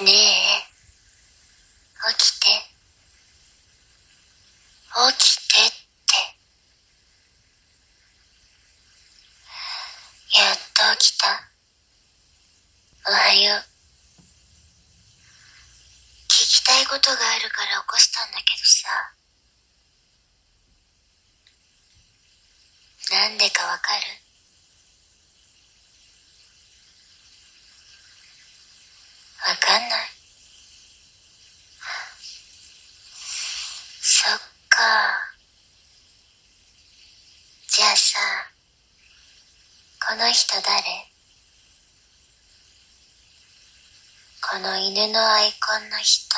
ねえ、起きて。起きてって。やっと起きた。おはよう。聞きたいことがあるから起こしたんだけどさ。なんでかわかる？わかんない。そっか。じゃあさ、この人誰？この犬のアイコンの人？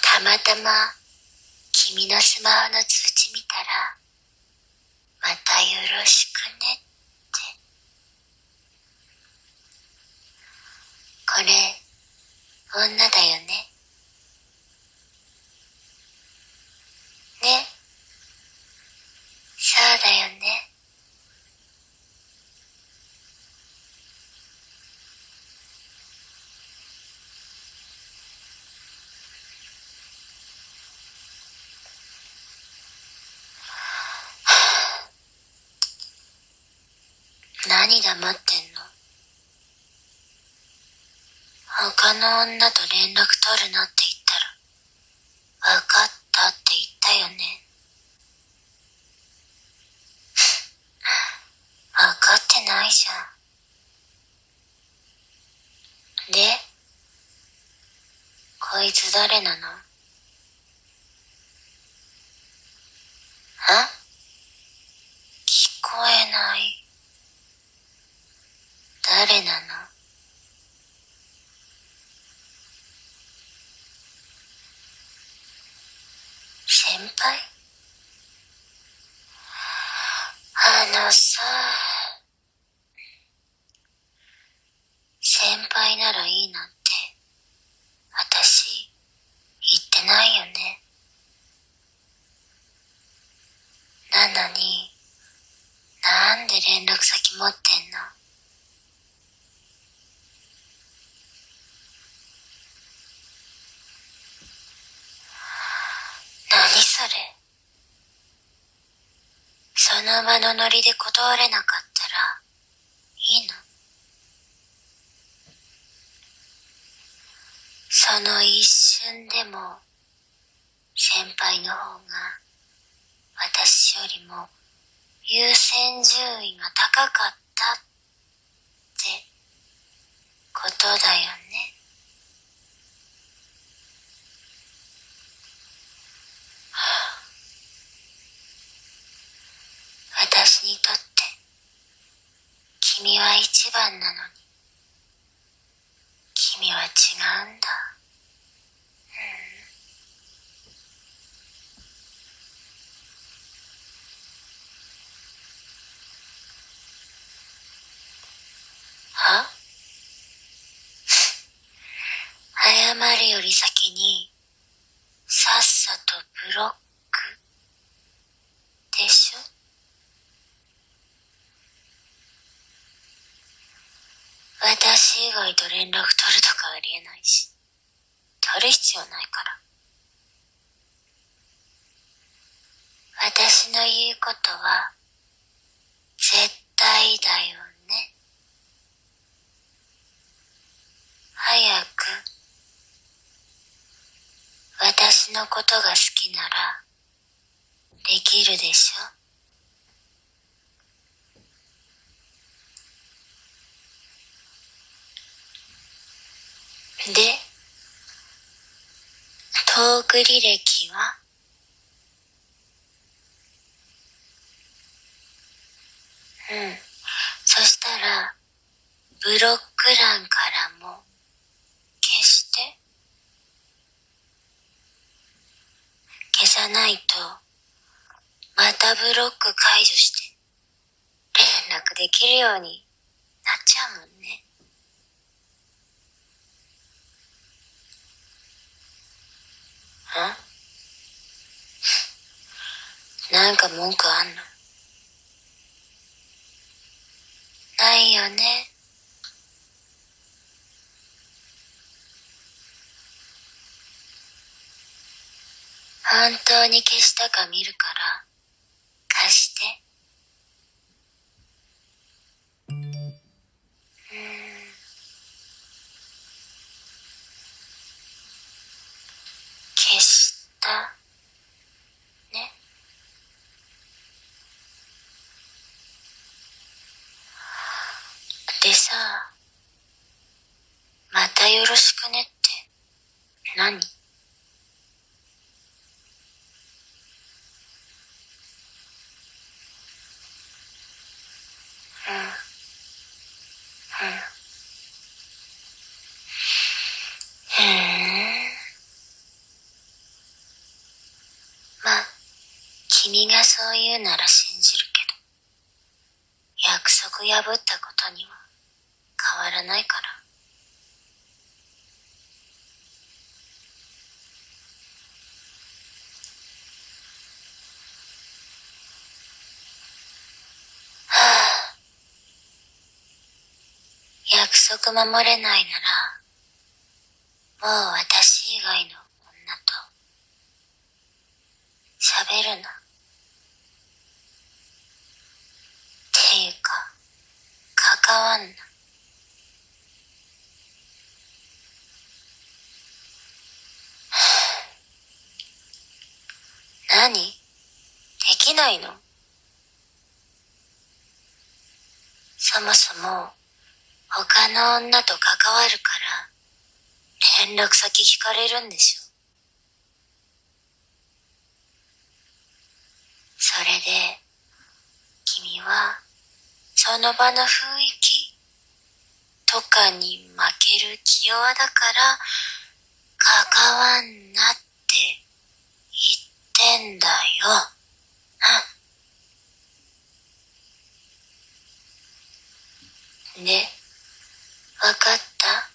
たまたま君のスマホの通知見たら、またよろしくねって。これ、女だよね。ね。そうだよね。黙ってんの他の女と連絡取るなって言ったら、分かったって言ったよね。分かってないじゃん。で、こいつ誰なのあ聞こえない。誰なの先輩あのさ、先輩ならいいなんて、私、言ってないよね。なのに、なんで連絡先持ってんの何それその場のノリで断れなかったらいいの？その一瞬でも先輩の方が私よりも優先順位が高かったってことだよね。私にとって君は一番なのに。君は違うんだ、謝るより先にさっさとブロックでしょ私以外と連絡取るとかありえないし、取る必要ないから。私の言うことは、絶対だよね。早く、私のことが好きなら、できるでしょで、トーク履歴は？うん。そしたら、ブロック欄からも消して。消さないと、またブロック解除して、連絡できるようになっちゃうもんね。んなんか文句あんの？ないよね。本当に消したか見るからまたよろしくねって。何？君がそう言うなら信じるけど、約束破ったことにはわらないから。はあ、約束守れないなら、もう私以外の女と喋るな。ていうか、関わんな。何できないのそもそも他の女と関わるから連絡先聞かれるんでしょそれで君はその場の雰囲気とかに負ける気弱だから関わんなって言ってんだよ。ね、わかった。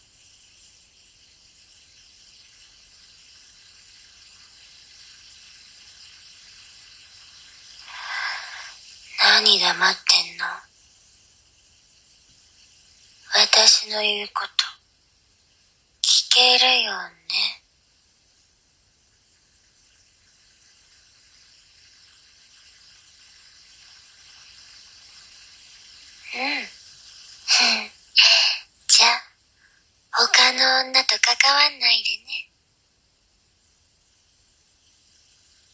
何黙ってんの？私の言うこと、聞けるよね。うん。じゃあ、他の女と関わんないでね。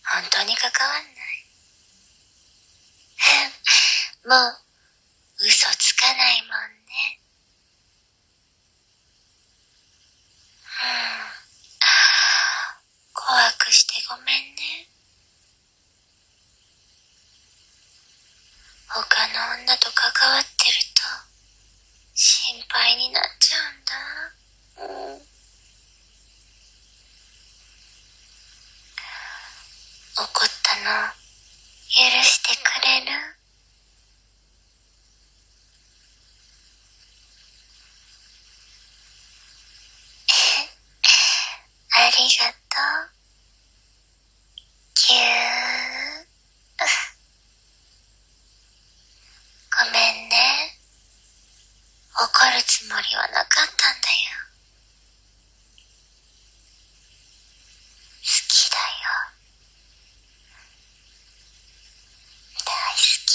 本当に関わんない。もう、嘘つかないもんねうん。怖くしてごめんね。他の女と関わってると心配になっちゃうんだ。うん、怒ったの許してくれるありがとう。ぎゅー。ごめんね。怒るつもりはなかったんだよ。好きだよ。大好き。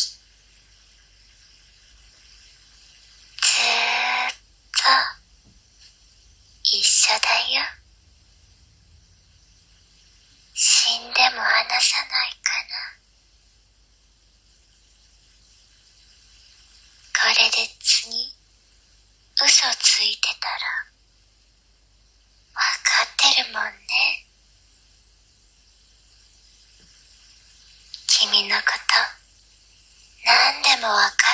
ずーっと一緒だよ。死んでも離さないかな。これで次、嘘ついてたら、わかってるもんね。君のこと、何でもわか